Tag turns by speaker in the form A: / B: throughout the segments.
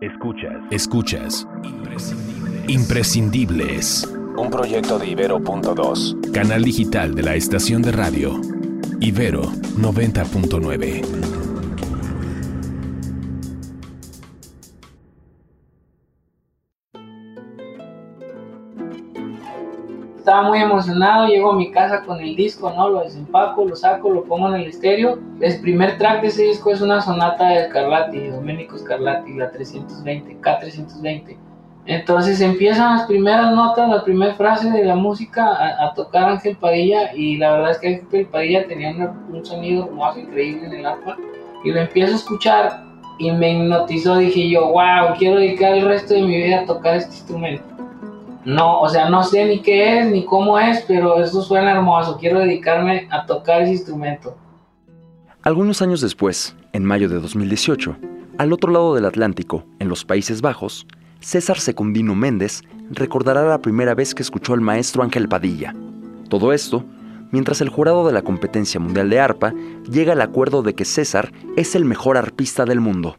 A: Escuchas. Escuchas. Imprescindibles. Un proyecto de Ibero.2. Canal digital de la estación de radio. Ibero 90.9.
B: estaba muy emocionado, llego a mi casa con el disco, ¿no? Lo desempaco, lo saco, lo pongo en el estéreo. El primer track de ese disco es una sonata de Scarlatti, Domenico Scarlatti, la 320, K320. Entonces empiezan las primeras notas, la primera frase de la música a, tocar Ángel Padilla y la verdad es que Ángel Padilla tenía un sonido más increíble en el arpa y lo empiezo a escuchar y me hipnotizó, dije yo, wow, quiero dedicar el resto de mi vida a tocar este instrumento no, o sea, no sé ni qué es ni cómo es, pero eso suena hermoso. Quiero dedicarme a tocar ese instrumento.
C: Algunos años después, en mayo de 2018, al otro lado del Atlántico, en los Países Bajos, César Secundino Méndez recordará la primera vez que escuchó al maestro Ángel Padilla. Todo esto mientras el jurado de la competencia mundial de arpa llega al acuerdo de que César es el mejor arpista del mundo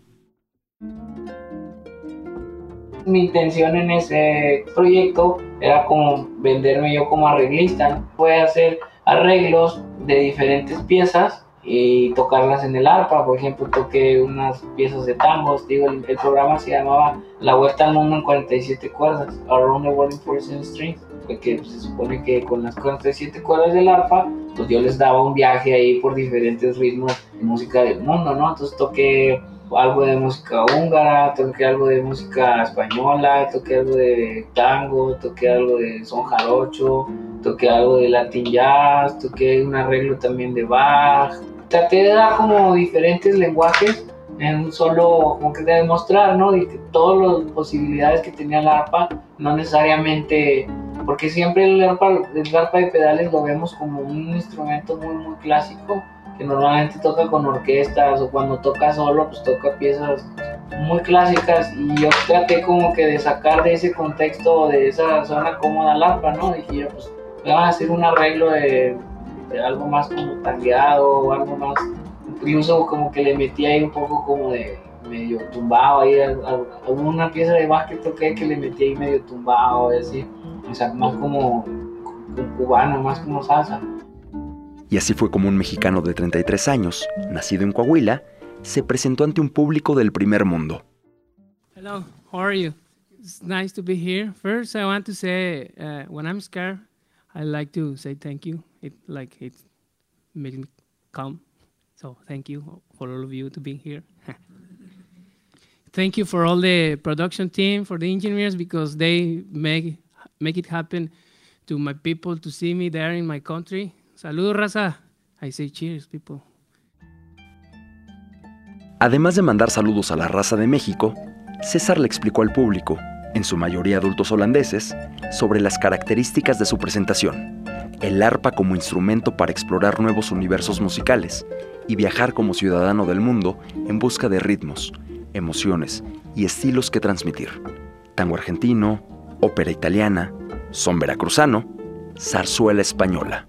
B: mi intención en ese proyecto era como venderme yo como arreglista. Fue hacer arreglos de diferentes piezas y tocarlas en el arpa. Por ejemplo, toqué unas piezas de tangos. Digo, el, programa se llamaba La Vuelta al Mundo en 47 cuerdas, Around the World in 47 Strings, porque se supone que con las 47 cuerdas del arpa, pues yo les daba un viaje ahí por diferentes ritmos de música del mundo, ¿no? Entonces toqué algo de música húngara, toqué algo de música española, toqué algo de tango, toqué algo de son jarocho, toqué algo de latin jazz, toqué un arreglo también de Bach. Traté de dar como diferentes lenguajes en un solo, como que de demostrar, ¿no? Y todas las posibilidades que tenía la arpa, no necesariamente, porque siempre el arpa, el arpa de pedales lo vemos como un instrumento muy, muy clásico, que normalmente toca con orquestas o cuando toca solo, pues toca piezas muy clásicas y yo traté como que de sacar de ese contexto, de esa zona cómoda al arpa, ¿no? Dije yo, pues voy a hacer un arreglo de, algo más como tangueado o algo más, incluso como que le metí ahí un poco como de medio tumbado ahí, alguna pieza de bass que toqué que le metí ahí medio tumbado y así, o sea, más como, como cubano, más como salsa.
C: Y así fue como un mexicano de 33 años, nacido en Coahuila, se presentó ante un público del primer mundo.
D: Hello, how are you? It's nice to be here. First, I want to say, uh, when I'm scared, I like to say thank you. It like it makes me calm. So thank you for all of you to be here. thank you for all the production team, for the engineers because they make make it happen to my people to see me there in my country. Saludos, raza. I say cheers, people.
C: Además de mandar saludos a la raza de México, César le explicó al público, en su mayoría adultos holandeses, sobre las características de su presentación, el arpa como instrumento para explorar nuevos universos musicales y viajar como ciudadano del mundo en busca de ritmos, emociones y estilos que transmitir. Tango argentino, ópera italiana, son veracruzano, zarzuela española.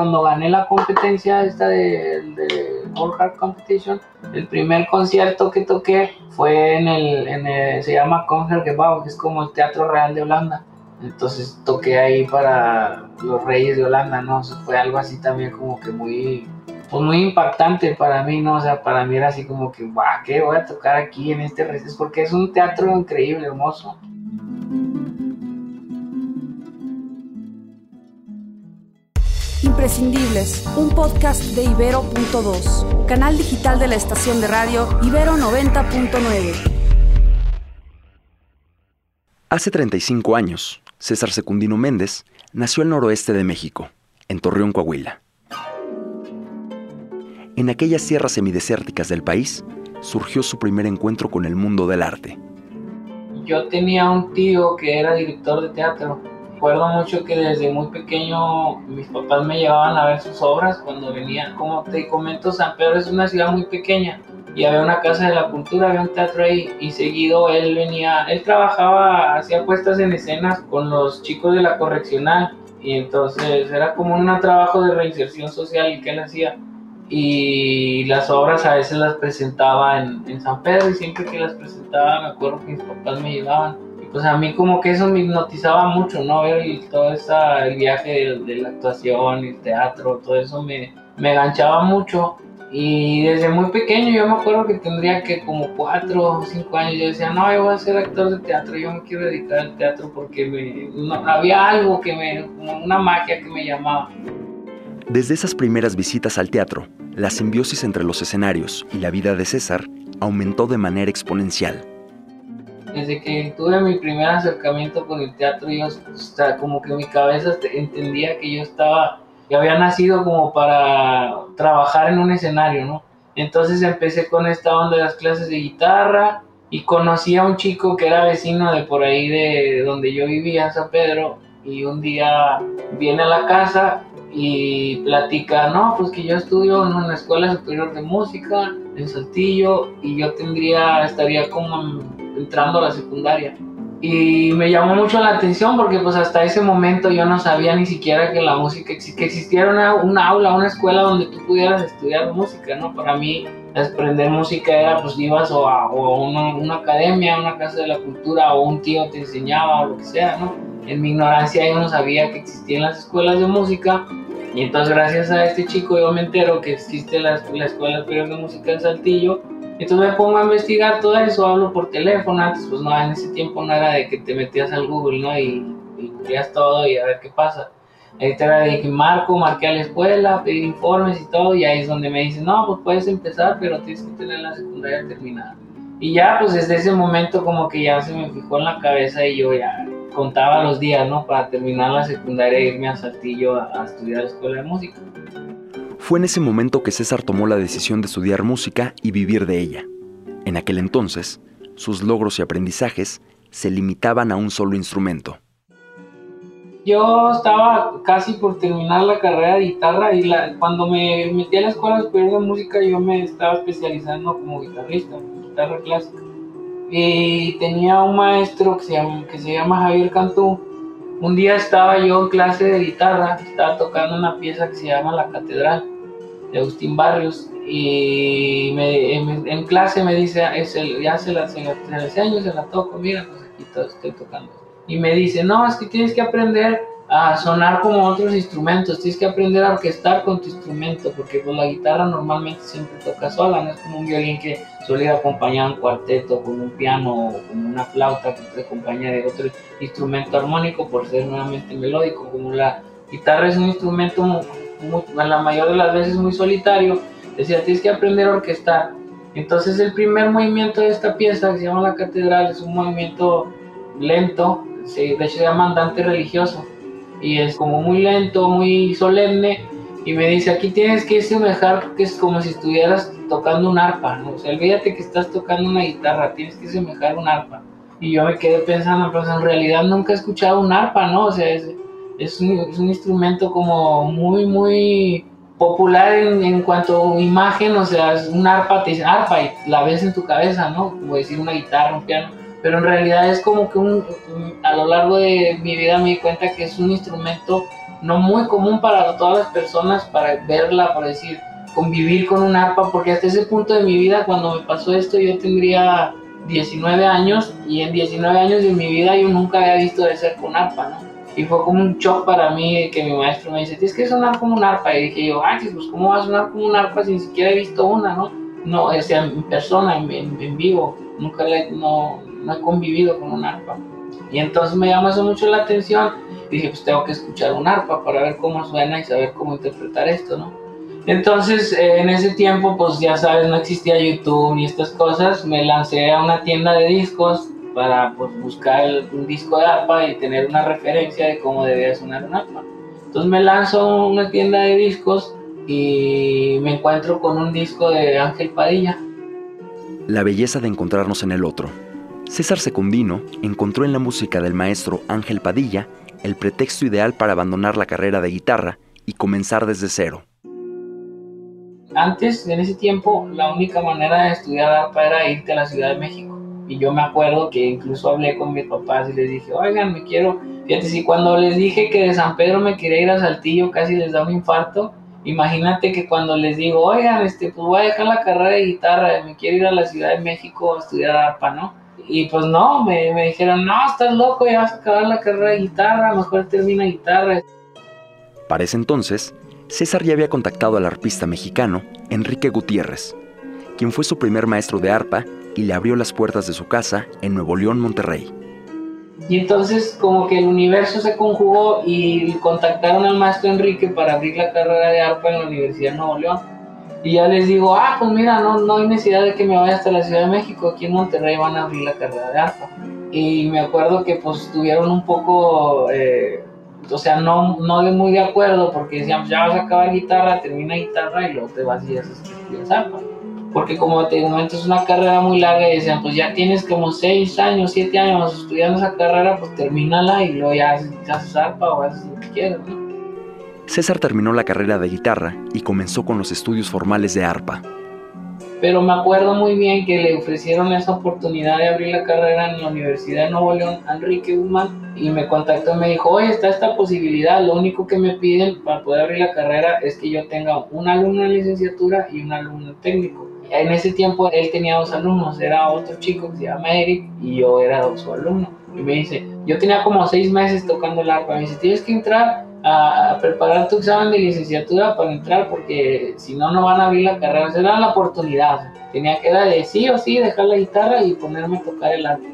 B: Cuando gané la competencia esta de, Competition, el primer concierto que toqué fue en el, en el se llama Concertgebouw, que es como el Teatro Real de Holanda. Entonces toqué ahí para los Reyes de Holanda, ¿no? fue algo así también como que muy, pues muy impactante para mí, ¿no? O sea, para mí era así como que, guau, ¿qué voy a tocar aquí en este Es Porque es un teatro increíble, hermoso.
E: Imprescindibles, un podcast de Ibero.2, canal digital de la estación de radio Ibero 90.9.
C: Hace 35 años, César Secundino Méndez nació al noroeste de México, en Torreón, Coahuila. En aquellas sierras semidesérticas del país surgió su primer encuentro con el mundo del arte.
B: Yo tenía un tío que era director de teatro recuerdo mucho que desde muy pequeño mis papás me llevaban a ver sus obras cuando venían. Como te comento, San Pedro es una ciudad muy pequeña y había una casa de la cultura, había un teatro ahí y seguido él venía, él trabajaba, hacía puestas en escenas con los chicos de la correccional y entonces era como un trabajo de reinserción social que él hacía y las obras a veces las presentaba en, en San Pedro y siempre que las presentaba me acuerdo que mis papás me llevaban pues a mí como que eso me hipnotizaba mucho, ¿no? Ver todo esa, el viaje de, la actuación, el teatro, todo eso me, me enganchaba mucho. Y desde muy pequeño yo me acuerdo que tendría que como cuatro o cinco años yo decía, no, yo voy a ser actor de teatro, yo me quiero dedicar al teatro porque me, había algo que me, como una magia que me llamaba.
C: Desde esas primeras visitas al teatro, la simbiosis entre los escenarios y la vida de César aumentó de manera exponencial
B: desde que tuve mi primer acercamiento con el teatro, yo, o como que mi cabeza entendía que yo estaba, que había nacido como para trabajar en un escenario, ¿no? Entonces empecé con esta onda de las clases de guitarra y conocí a un chico que era vecino de por ahí de donde yo vivía, en San Pedro, y un día viene a la casa y platica, no, pues que yo estudio en una escuela superior de música en Saltillo y yo tendría, estaría como entrando a la secundaria. Y me llamó mucho la atención porque pues hasta ese momento yo no sabía ni siquiera que la música, que existiera una, una aula, una escuela donde tú pudieras estudiar música, ¿no? Para mí aprender música era pues ibas o a, una, una, academia, una casa de la cultura o un tío te enseñaba o lo que sea, ¿no? En mi ignorancia yo no sabía que existían las escuelas de música y entonces gracias a este chico yo me entero que existe la, la Escuela Superior de Música en Saltillo entonces me pongo a investigar todo eso, hablo por teléfono, antes pues no, en ese tiempo no era de que te metías al Google, ¿no? Y, y todo y a ver qué pasa. Ahorita era de que marco, marqué a la escuela, pedí informes y todo, y ahí es donde me dicen, no, pues puedes empezar, pero tienes que tener la secundaria terminada. Y ya, pues desde ese momento como que ya se me fijó en la cabeza y yo ya contaba los días, ¿no? Para terminar la secundaria e irme a Saltillo a, a estudiar la escuela de música.
C: Fue en ese momento que César tomó la decisión de estudiar música y vivir de ella. En aquel entonces, sus logros y aprendizajes se limitaban a un solo instrumento.
B: Yo estaba casi por terminar la carrera de guitarra y cuando me metí a la escuela superior de música yo me estaba especializando como guitarrista, guitarra clásica. Y tenía un maestro que se llama, que se llama Javier Cantú. Un día estaba yo en clase de guitarra, estaba tocando una pieza que se llama La Catedral de Agustín Barrios y en, clase me dice, es el, ya se la, se la, enseño, se la toco, mira, pues aquí todo estoy tocando. Y me dice, no, es que tienes que aprender a sonar como otros instrumentos, tienes que aprender a orquestar con tu instrumento, porque pues la guitarra normalmente siempre toca sola, no es como un violín que suele ir acompañado en cuarteto, con un piano o con una flauta que te acompaña de otro instrumento armónico por ser nuevamente melódico, como la guitarra es un instrumento la mayor de las veces muy solitario, decía, tienes que aprender a orquestar. Entonces el primer movimiento de esta pieza, que se llama La Catedral, es un movimiento lento, se, de hecho se llama andante religioso, y es como muy lento, muy solemne, y me dice, aquí tienes que semejar que es como si estuvieras tocando un arpa, ¿no? o sea, olvídate que estás tocando una guitarra, tienes que semejar un arpa. Y yo me quedé pensando, pues en realidad nunca he escuchado un arpa, ¿no? O sea, es, es un, instrumento como muy, muy popular en, cuanto a imagen, o sea, es un arpa, te dice arpa y la ves en tu cabeza, ¿no? Como decir una guitarra, un piano, pero en realidad es como que un, a lo largo de mi vida me di cuenta que es un instrumento no muy común para todas las personas, para verla, para decir, convivir con un arpa, porque hasta ese punto de mi vida, cuando me pasó esto, yo tendría 19 años y en 19 años de mi vida yo nunca había visto de ser con arpa, ¿no? Y fue como un shock para mí que mi maestro me dice, tienes que sonar como un arpa. Y dije yo, ah, pues ¿cómo va a sonar como un arpa si ni siquiera he visto una, no? No, o sea, en persona, en, en, vivo. Nunca no, no he convivido con un arpa. Y entonces me llamó eso mucho la atención. Y dije, pues tengo que escuchar un arpa para ver cómo suena y saber cómo interpretar esto, ¿no? Entonces, eh, en ese tiempo, pues ya sabes, no existía YouTube ni estas cosas. Me lancé a una tienda de discos para pues, buscar un disco de arpa y tener una referencia de cómo debía sonar un arpa. Entonces me lanzo a una tienda de discos y me encuentro con un disco de Ángel Padilla.
C: La belleza de encontrarnos en el otro. César Secundino encontró en la música del maestro Ángel Padilla el pretexto ideal para abandonar la carrera de guitarra y comenzar desde cero.
B: Antes, en ese tiempo, la única manera de estudiar arpa era irte a la Ciudad de México. Y yo me acuerdo que incluso hablé con mis papás y les dije, oigan, me quiero... Fíjate, si cuando les dije que de San Pedro me quería ir a Saltillo casi les da un infarto, imagínate que cuando les digo, oigan, este, pues voy a dejar la carrera de guitarra, me quiero ir a la Ciudad de México a estudiar arpa, ¿no? Y pues no, me, me dijeron, no, estás loco, ya vas a acabar la carrera de guitarra, mejor termina guitarra.
C: Para ese entonces, César ya había contactado al arpista mexicano Enrique Gutiérrez, quien fue su primer maestro de arpa y le abrió las puertas de su casa en Nuevo León, Monterrey.
B: Y entonces como que el universo se conjugó y contactaron al maestro Enrique para abrir la carrera de arpa en la Universidad de Nuevo León. Y ya les digo, ah, pues mira, no, no hay necesidad de que me vaya hasta la Ciudad de México, aquí en Monterrey van a abrir la carrera de arpa. Y me acuerdo que pues estuvieron un poco eh, o sea, no, no de muy de acuerdo porque decían, pues ya vas a acabar guitarra, termina guitarra y luego te vas y haces arpa. Porque como te momento es una carrera muy larga y decían, pues ya tienes como 6 años, 7 años estudiando esa carrera, pues termínala y luego ya haces arpa o haces lo que quieras,
C: César terminó la carrera de guitarra y comenzó con los estudios formales de arpa
B: pero me acuerdo muy bien que le ofrecieron esa oportunidad de abrir la carrera en la Universidad de Nuevo León, Enrique Guzmán, y me contactó y me dijo, oye, está esta posibilidad, lo único que me piden para poder abrir la carrera es que yo tenga un alumno en licenciatura y un alumno técnico. En ese tiempo él tenía dos alumnos, era otro chico que se llama Eric y yo era su alumno. Y me dice, yo tenía como seis meses tocando el arpa, me dice, tienes que entrar a, preparar tu examen de licenciatura para entrar porque si no, no van a abrir la carrera. Se dan la oportunidad. Tenía que dar de sí o sí, dejar la guitarra y ponerme a tocar el arte.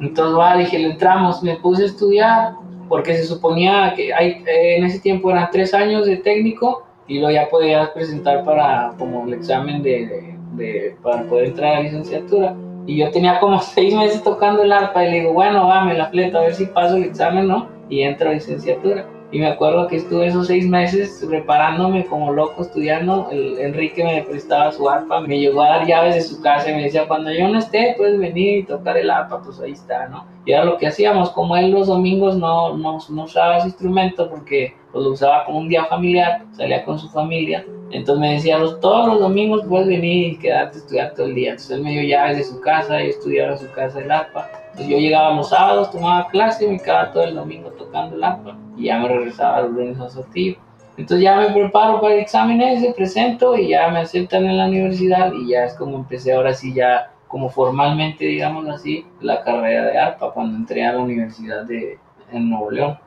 B: Entonces, va, dije, le entramos, me puse a estudiar porque se suponía que hay, en ese tiempo eran tres años de técnico y luego ya podías presentar para como el examen de, de, para poder entrar a licenciatura. Y yo tenía como seis meses tocando el arpa y le digo, bueno, va, me la fleto a ver si paso el examen, ¿no? Y entro a licenciatura. Y me acuerdo que estuve esos seis meses preparándome como loco estudiando. El, Enrique me prestaba su arpa, me llegó a dar llaves de su casa y me decía, cuando yo no esté, puedes venir y tocar el arpa, pues ahí está, ¿no? Y era lo que hacíamos, como él los domingos no, no, no usaba ese instrumento porque pues, lo usaba como un día familiar, salía con su familia. Entonces me decía, todos los domingos puedes venir y quedarte a estudiar todo el día. Entonces él me dio llaves de su casa y estudiaba en su casa el arpa. Entonces yo llegaba los sábados, tomaba clase y me quedaba todo el domingo tocando el arpa. Y ya me regresaba los lunes a Saltillo. Entonces ya me preparo para el examen ese, presento y ya me aceptan en la universidad y ya es como empecé ahora sí ya como formalmente, digamos así, la carrera de arpa cuando entré a la universidad de en Nuevo León.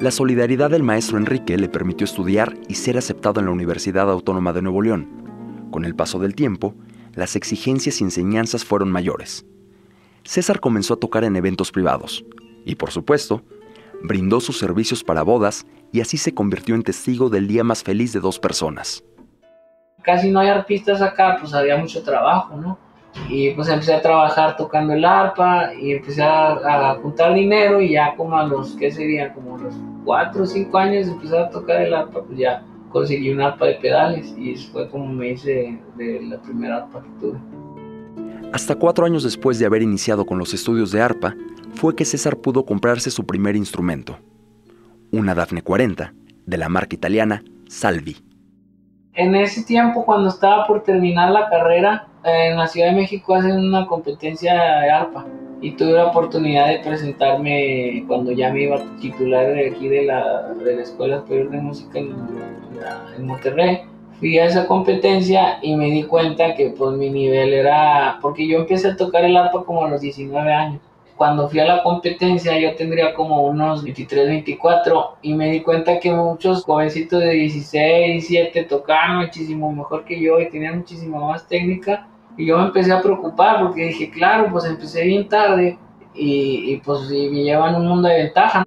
C: La solidaridad del maestro Enrique le permitió estudiar y ser aceptado en la Universidad Autónoma de Nuevo León. Con el paso del tiempo, las exigencias y enseñanzas fueron mayores. César comenzó a tocar en eventos privados y, por supuesto, brindó sus servicios para bodas y así se convirtió en testigo del día más feliz de dos personas.
B: Casi no hay artistas acá, pues había mucho trabajo, ¿no? Y pues empecé a trabajar tocando el arpa y empecé a, juntar dinero y ya como a los, ¿qué sería? Como los cuatro o cinco años empecé a tocar el arpa, pues ya conseguí un arpa de pedales y eso fue como me hice de la primera arpa que tuve.
C: Hasta cuatro años después de haber iniciado con los estudios de arpa, fue que César pudo comprarse su primer instrumento, una Daphne 40, de la marca italiana Salvi.
B: En ese tiempo, cuando estaba por terminar la carrera, en la Ciudad de México hacen una competencia de arpa y tuve la oportunidad de presentarme cuando ya me iba a titular de aquí de la, de la Escuela Superior de Música en Monterrey fui a esa competencia y me di cuenta que pues mi nivel era, porque yo empecé a tocar el arpa como a los 19 años. Cuando fui a la competencia yo tendría como unos 23, 24 y me di cuenta que muchos jovencitos de 16, 17 tocaban muchísimo mejor que yo y tenían muchísima más técnica y yo me empecé a preocupar porque dije, claro, pues empecé bien tarde y, y pues me llevan un mundo de ventaja.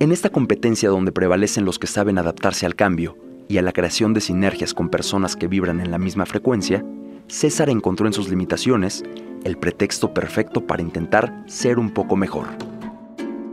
C: En esta competencia donde prevalecen los que saben adaptarse al cambio, y a la creación de sinergias con personas que vibran en la misma frecuencia, César encontró en sus limitaciones el pretexto perfecto para intentar ser un poco mejor.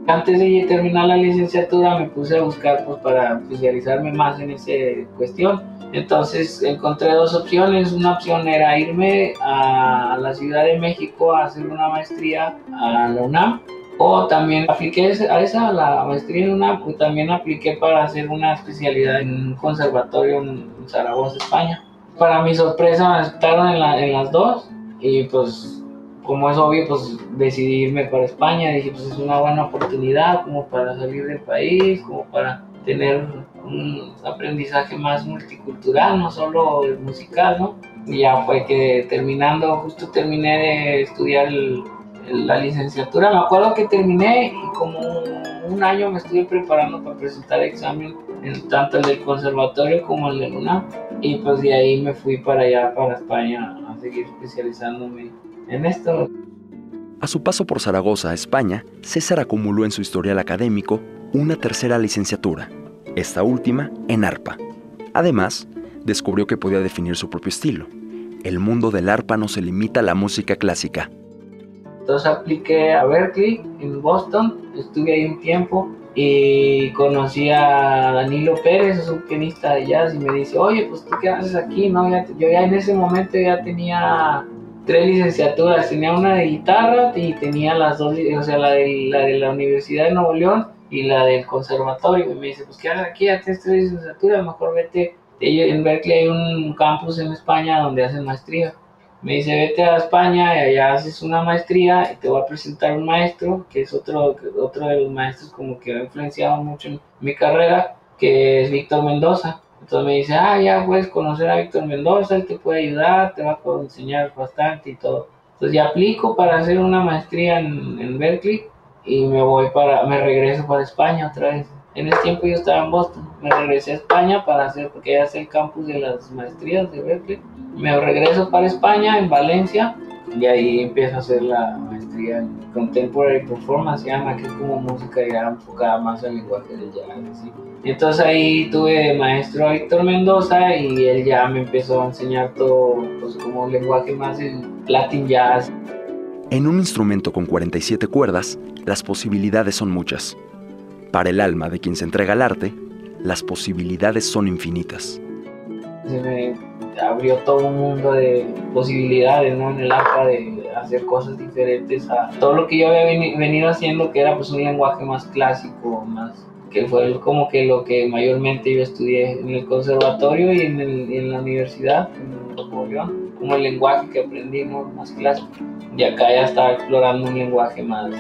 B: Antes de terminar la licenciatura me puse a buscar pues, para especializarme más en esa cuestión. Entonces encontré dos opciones. Una opción era irme a la Ciudad de México a hacer una maestría a la UNAM O también apliqué a esa, la maestría en una, pues también apliqué para hacer una especialidad en un conservatorio en Zaragoza, España. Para mi sorpresa me aceptaron en, en las dos y pues como es obvio, pues decidí irme para España. Dije, pues es una buena oportunidad como para salir del país, como para tener un aprendizaje más multicultural, no solo musical, ¿no? Y ya fue que terminando, justo terminé de estudiar la licenciatura. Me acuerdo que terminé y como un año me estuve preparando para presentar examen, en tanto el del conservatorio como el de UNAM. Y pues de ahí me fui para allá, para España, a seguir especializándome en esto.
C: A su paso por Zaragoza, España, César acumuló en su historial académico una tercera licenciatura, esta última en arpa. Además, descubrió que podía definir su propio estilo. El mundo del arpa no se limita a la música clásica.
B: Entonces apliqué a Berkeley en Boston, estuve ahí un tiempo y conocí a Danilo Pérez, es un pianista de jazz, y me dice, oye, pues tú qué haces aquí, ¿no? yo ya en ese momento ya tenía tres licenciaturas, tenía una de guitarra y tenía las dos, o sea, la de la, de la Universidad de Nuevo León y la del conservatorio. Y me dice, pues qué haces aquí, ya tienes tres licenciaturas, mejor vete. En Berkeley hay un campus en España donde hacen maestría. Me dice, vete a España y allá haces una maestría y te voy a presentar un maestro, que es otro, otro de los maestros como que ha influenciado mucho mi carrera, que es Víctor Mendoza. Entonces me dice, ah, ya puedes conocer a Víctor Mendoza, él te puede ayudar, te va a enseñar bastante y todo. Entonces ya aplico para hacer una maestría en, en Berkeley y me voy para, me regreso para España otra vez. En ese tiempo yo estaba en Boston, me regresé a España para hacer, porque ya es el campus de las maestrías de Berkeley. Me regreso para España, en Valencia, y ahí empiezo a hacer la maestría en Contemporary Performance, se llama, que es como música ya enfocada más al lenguaje del jazz. Entonces ahí tuve maestro Víctor Mendoza y él ya me empezó a enseñar todo, pues como lenguaje más el Latin Jazz.
C: En un instrumento con 47 cuerdas, las posibilidades son muchas. Para el alma de quien se entrega al arte, las posibilidades son infinitas.
B: Se me abrió todo un mundo de posibilidades ¿no? en el arpa de hacer cosas diferentes a todo lo que yo había venido haciendo, que era pues un lenguaje más clásico, más que fue como que lo que mayormente yo estudié en el conservatorio y en, en la universidad, en como el lenguaje que aprendí más clásico. Y acá ya estaba explorando un lenguaje más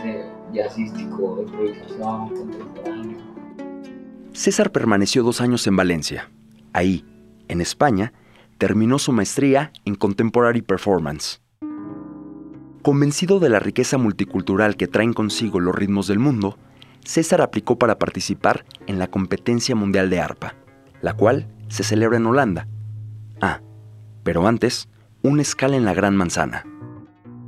B: jazzístico.
C: César permaneció dos años en Valencia. Ahí, en España, terminó su maestría en Contemporary Performance. Convencido de la riqueza multicultural que traen consigo los ritmos del mundo, César aplicó para participar en la competencia mundial de arpa, la cual se celebra en Holanda. Ah, pero antes, una escala en la Gran Manzana.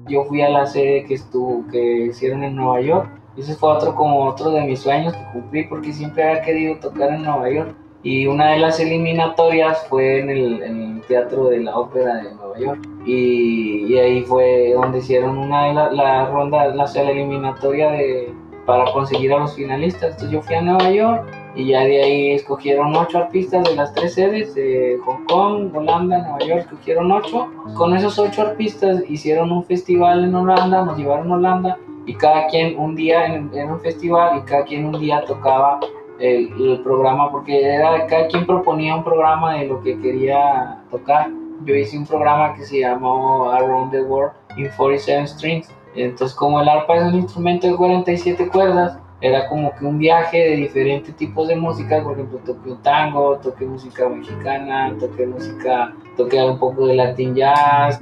B: Yo fui a la sede que estuvo, que hicieron en Nueva York. Ese fue otro como otro de mis sueños que cumplí porque siempre había querido tocar en Nueva York. Y una de las eliminatorias fue en el, Teatro de la Ópera de Nueva York. Y, ahí fue donde hicieron una de las la rondas, la, la eliminatoria de, para conseguir a los finalistas. Entonces yo fui a Nueva York y ya de ahí escogieron ocho artistas de las tres sedes, de Hong Kong, Holanda, Nueva York, escogieron ocho. Con esos ocho artistas hicieron un festival en Holanda, nos llevaron a Holanda y cada quien un día en, un festival y cada quien un día tocaba el, el, programa porque era cada quien proponía un programa de lo que quería tocar. Yo hice un programa que se llamó Around the World in 47 Strings entonces, como el arpa es un instrumento de 47 cuerdas, era como que un viaje de diferentes tipos de música, por ejemplo, toqué un tango, toqué música mexicana, toqué música, toqué un poco de latin jazz.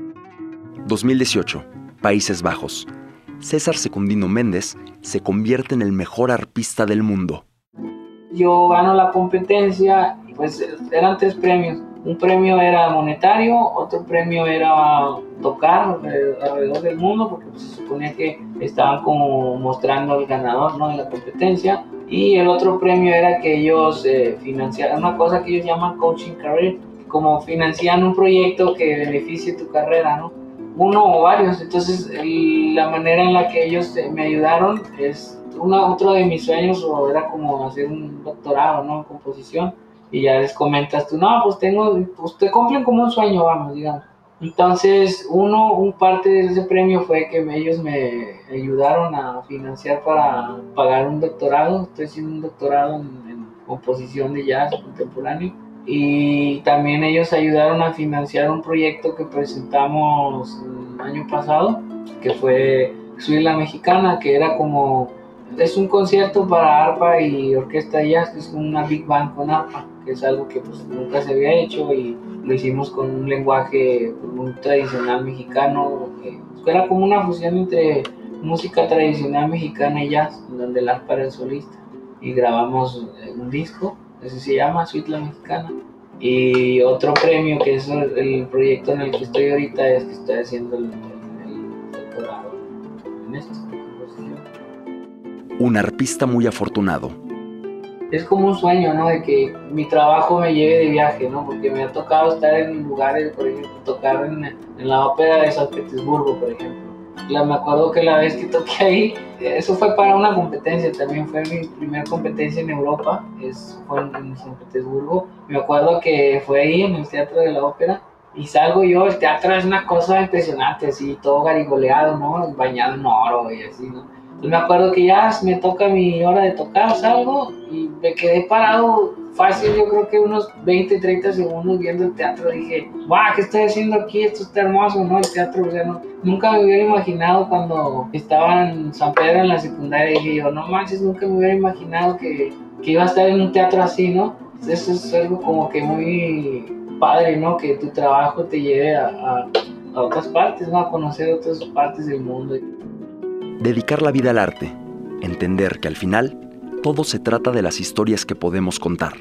C: 2018, Países Bajos. César Secundino Méndez se convierte en el mejor arpista del mundo.
B: Yo gano la competencia, pues eran tres premios un premio era monetario, otro premio era tocar alrededor del mundo, porque pues, se suponía que estaban como mostrando al ganador ¿no? de la competencia. Y el otro premio era que ellos eh, financiaran una cosa que ellos llaman coaching career, como financian un proyecto que beneficie tu carrera, ¿no? Uno o varios. Entonces, la manera en la que ellos eh, me ayudaron es una, otro de mis sueños, o era como hacer un doctorado, ¿no? En composición y ya les comentas tú, no, pues tengo, usted cumplen como un sueño, vamos, digamos. Entonces, uno, un parte de ese premio fue que ellos me ayudaron a financiar para pagar un doctorado. Estoy haciendo un doctorado en, en composición de jazz contemporáneo. Y también ellos ayudaron a financiar un proyecto que presentamos el año pasado, que fue Soy la Mexicana, que era como es un concierto para arpa y orquesta de jazz, es una big band con arpa, que es algo que pues, nunca se había hecho y lo hicimos con un lenguaje muy tradicional mexicano, que era como una fusión entre música tradicional mexicana y jazz, donde el arpa era el solista. Y grabamos un disco, ese se llama Suite La Mexicana. Y otro premio, que es el proyecto en el que estoy ahorita, es que estoy haciendo el, el doctorado en esto
C: un arpista muy afortunado.
B: Es como un sueño, ¿no? De que mi trabajo me lleve de viaje, ¿no? Porque me ha tocado estar en lugares, por ejemplo, tocar en, en la ópera de San Petersburgo, por ejemplo. La, me acuerdo que la vez que toqué ahí, eso fue para una competencia, también fue mi primera competencia en Europa, es, fue en, en San Petersburgo. Me acuerdo que fue ahí en el Teatro de la Ópera y salgo yo, el teatro es una cosa impresionante, así, todo garigoleado, ¿no? Bañado en oro y así, ¿no? Me acuerdo que ya me toca mi hora de tocar, salgo y me quedé parado fácil, yo creo que unos 20, 30 segundos viendo el teatro. Dije, guau, ¿qué estoy haciendo aquí? Esto está hermoso, ¿no? El teatro, o sea, no, nunca me hubiera imaginado cuando estaba en San Pedro en la secundaria. Dije yo, no manches, nunca me hubiera imaginado que, que iba a estar en un teatro así, ¿no? Eso es algo como que muy padre, ¿no? Que tu trabajo te lleve a, a, a otras partes, ¿no? A conocer otras partes del mundo.
C: Dedicar la vida al arte, entender que al final todo se trata de las historias que podemos contar.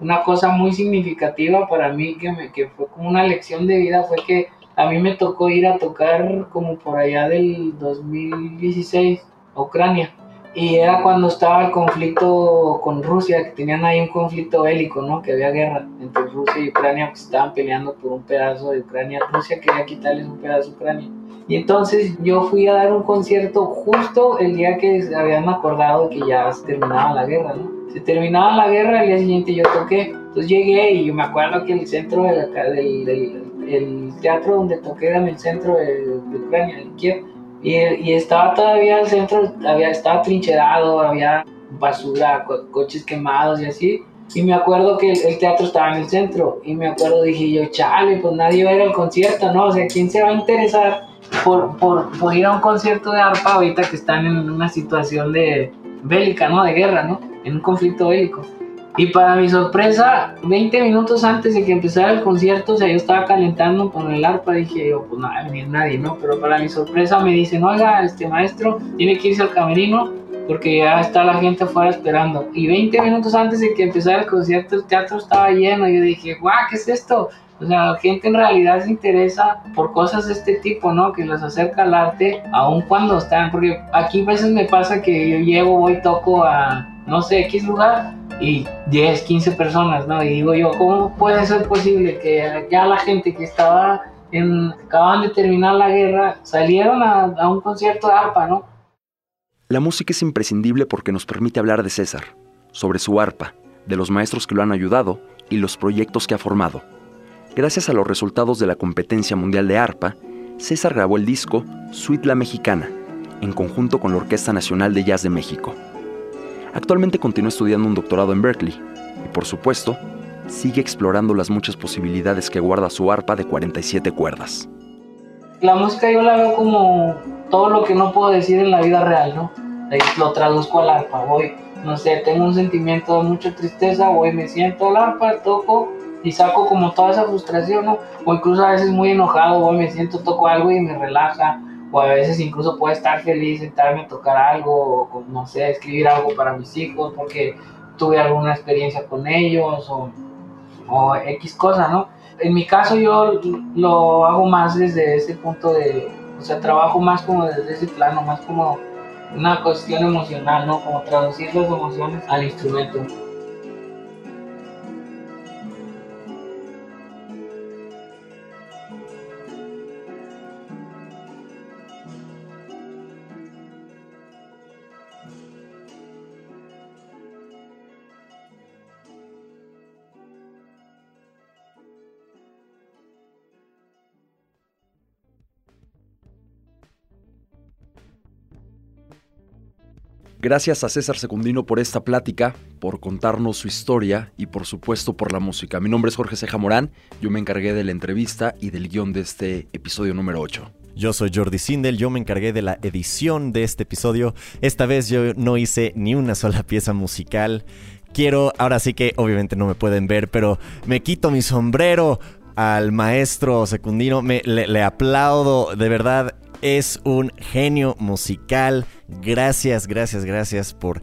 B: Una cosa muy significativa para mí que, me, que fue como una lección de vida fue que a mí me tocó ir a tocar como por allá del 2016 a Ucrania. Y era cuando estaba el conflicto con Rusia, que tenían ahí un conflicto bélico, ¿no? Que había guerra entre Rusia y Ucrania, que estaban peleando por un pedazo de Ucrania. Rusia quería quitarles un pedazo de Ucrania. Y entonces yo fui a dar un concierto justo el día que habían acordado que ya se terminaba la guerra, ¿no? Se terminaba la guerra, el día siguiente yo toqué. Entonces llegué y me acuerdo que el centro de del, del el teatro donde toqué era en el centro de, de Ucrania, en Kiev. Y, y, estaba todavía el centro, había, estaba trincherado, había basura, co coches quemados y así. Y me acuerdo que el, el, teatro estaba en el centro. Y me acuerdo, dije yo, chale, pues nadie va a ir al concierto, ¿no? O sea, ¿quién se va a interesar por, por, por, ir a un concierto de arpa ahorita que están en una situación de bélica, ¿no? De guerra, ¿no? En un conflicto bélico. Y para mi sorpresa, 20 minutos antes de que empezara el concierto, o sea, yo estaba calentando con el arpa, dije yo, pues no va a venir nadie, ¿no? Pero para mi sorpresa me dicen, oiga, este maestro tiene que irse al camerino porque ya está la gente afuera esperando. Y 20 minutos antes de que empezara el concierto, el teatro estaba lleno. Y yo dije, guau, ¿qué es esto? O sea, la gente en realidad se interesa por cosas de este tipo, ¿no? Que los acerca al arte, aun cuando están, porque aquí a veces me pasa que yo llego, voy, toco a, no sé, X lugar y 10, 15 personas, ¿no? Y digo yo, ¿cómo puede ser posible que ya la gente que estaba en, acaban de terminar la guerra, salieron a, a un concierto de arpa, ¿no?
C: La música es imprescindible porque nos permite hablar de César, sobre su arpa, de los maestros que lo han ayudado y los proyectos que ha formado. Gracias a los resultados de la competencia mundial de arpa, César grabó el disco Suite La Mexicana, en conjunto con la Orquesta Nacional de Jazz de México. Actualmente continúa estudiando un doctorado en Berkeley y, por supuesto, sigue explorando las muchas posibilidades que guarda su arpa de 47 cuerdas.
B: La música yo la veo como todo lo que no puedo decir en la vida real, ¿no? Lo traduzco al arpa, voy, no sé, tengo un sentimiento de mucha tristeza, voy, me siento al arpa, toco y saco como toda esa frustración, ¿no? O incluso a veces muy enojado, voy, me siento, toco algo y me relaja, o a veces incluso puedo estar feliz, sentarme a tocar algo, o, no sé, escribir algo para mis hijos porque tuve alguna experiencia con ellos, o, X cosa, ¿no? En mi caso yo lo hago más desde ese punto de, o sea, trabajo más como desde ese plano, más como una cuestión emocional, ¿no? Como traducir las emociones al instrumento.
C: Gracias a César Secundino por esta plática, por contarnos su historia y por supuesto por la música. Mi nombre es Jorge Ceja Morán, yo me encargué de la entrevista y del guion de este episodio número 8.
F: Yo soy Jordi Sindel, yo me encargué de la edición de este episodio. Esta vez yo no hice ni una sola pieza musical. Quiero, ahora sí que obviamente no me pueden ver, pero me quito mi sombrero al maestro Secundino, me, le aplaudo, de verdad, es un genio musical. Gracias, gracias, gracias por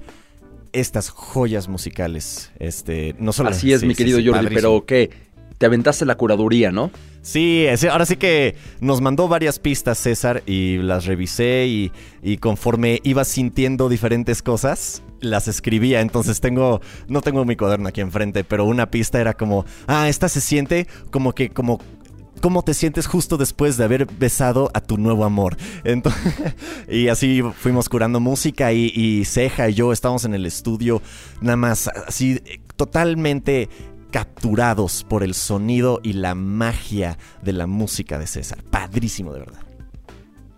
F: estas joyas musicales. Este, no solo
C: Así es, mi querido Jordi, pero ¿qué? Te aventaste la curaduría, ¿no?
F: Sí, ahora sí que nos mandó varias pistas César y las revisé y, y, conforme iba sintiendo diferentes cosas, las escribía. Entonces tengo, no tengo mi cuaderno aquí enfrente, pero una pista era como, ah, esta se siente como que, como cómo te sientes justo después de haber besado a tu nuevo amor. y así fuimos curando música y, Ceja y yo estábamos en el estudio, nada más así totalmente capturados por el sonido y la magia de la música de César. Padrísimo, de verdad.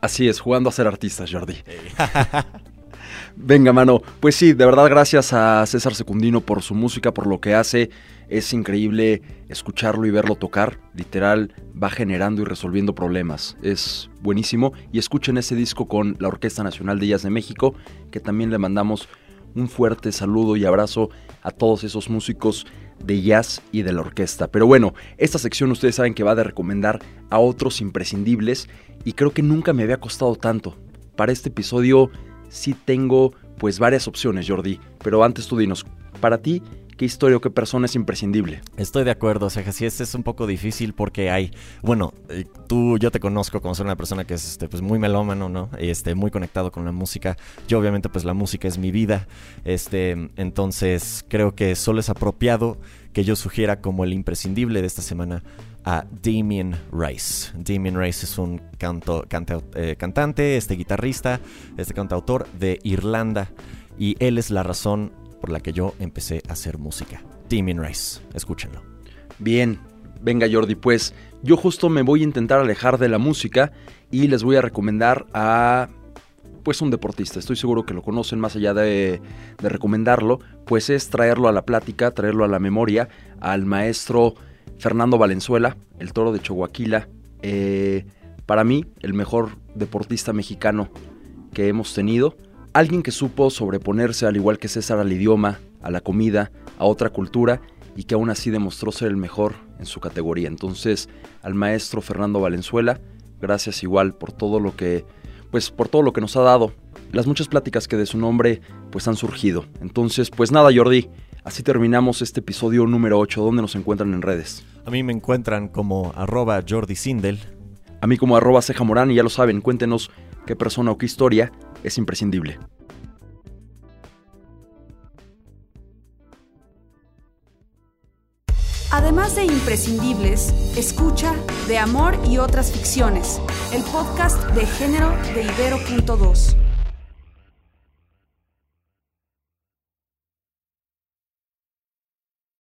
C: Así es, jugando a ser artistas, Jordi. Venga, mano. Pues sí, de verdad gracias a César Secundino por su música, por lo que hace. Es increíble escucharlo y verlo tocar. Literal, va generando y resolviendo problemas. Es buenísimo. Y escuchen ese disco con la Orquesta Nacional de Jazz de México, que también le mandamos un fuerte saludo y abrazo a todos esos músicos de jazz y de la orquesta. Pero bueno, esta sección ustedes saben que va de recomendar a otros imprescindibles y creo que nunca me había costado tanto. Para este episodio sí tengo pues varias opciones, Jordi, pero antes tú dinos, para ti, qué historia o qué persona es imprescindible.
F: Estoy de acuerdo, o sea, sí, este es un poco difícil porque hay, bueno, eh, tú, yo te conozco como ser una persona que es este, pues muy melómano, ¿no? Este, muy conectado con la música. Yo obviamente pues la música es mi vida, este, entonces creo que solo es apropiado que yo sugiera como el imprescindible de esta semana a Damien Rice. Damien Rice es un canto, eh, cantante, este guitarrista, este cantautor de Irlanda y él es la razón por la que yo empecé a hacer música. Damien Rice, escúchenlo.
C: Bien, venga Jordi, pues yo justo me voy a intentar alejar de la música y les voy a recomendar a pues un deportista, estoy seguro que lo conocen más allá de, de recomendarlo, pues es traerlo a la plática, traerlo a la memoria al maestro Fernando Valenzuela, el toro de Chihuahua. Eh, para mí, el mejor deportista mexicano que hemos tenido Alguien que supo sobreponerse, al igual que César, al idioma, a la comida, a otra cultura y que aún así demostró ser el mejor en su categoría. Entonces, al maestro Fernando Valenzuela, gracias igual por todo lo que pues por todo lo que nos ha dado, las muchas pláticas que de su nombre pues han surgido. Entonces, pues nada, Jordi, así terminamos este episodio número 8. ¿Dónde nos encuentran en redes?
F: A mí me encuentran como arroba Jordi Sindel.
C: A mí como arroba Ceja Morán y ya lo saben, cuéntenos qué persona o qué historia es imprescindible.
E: Además de imprescindibles, escucha De Amor y otras ficciones, el podcast de género de Ibero.2.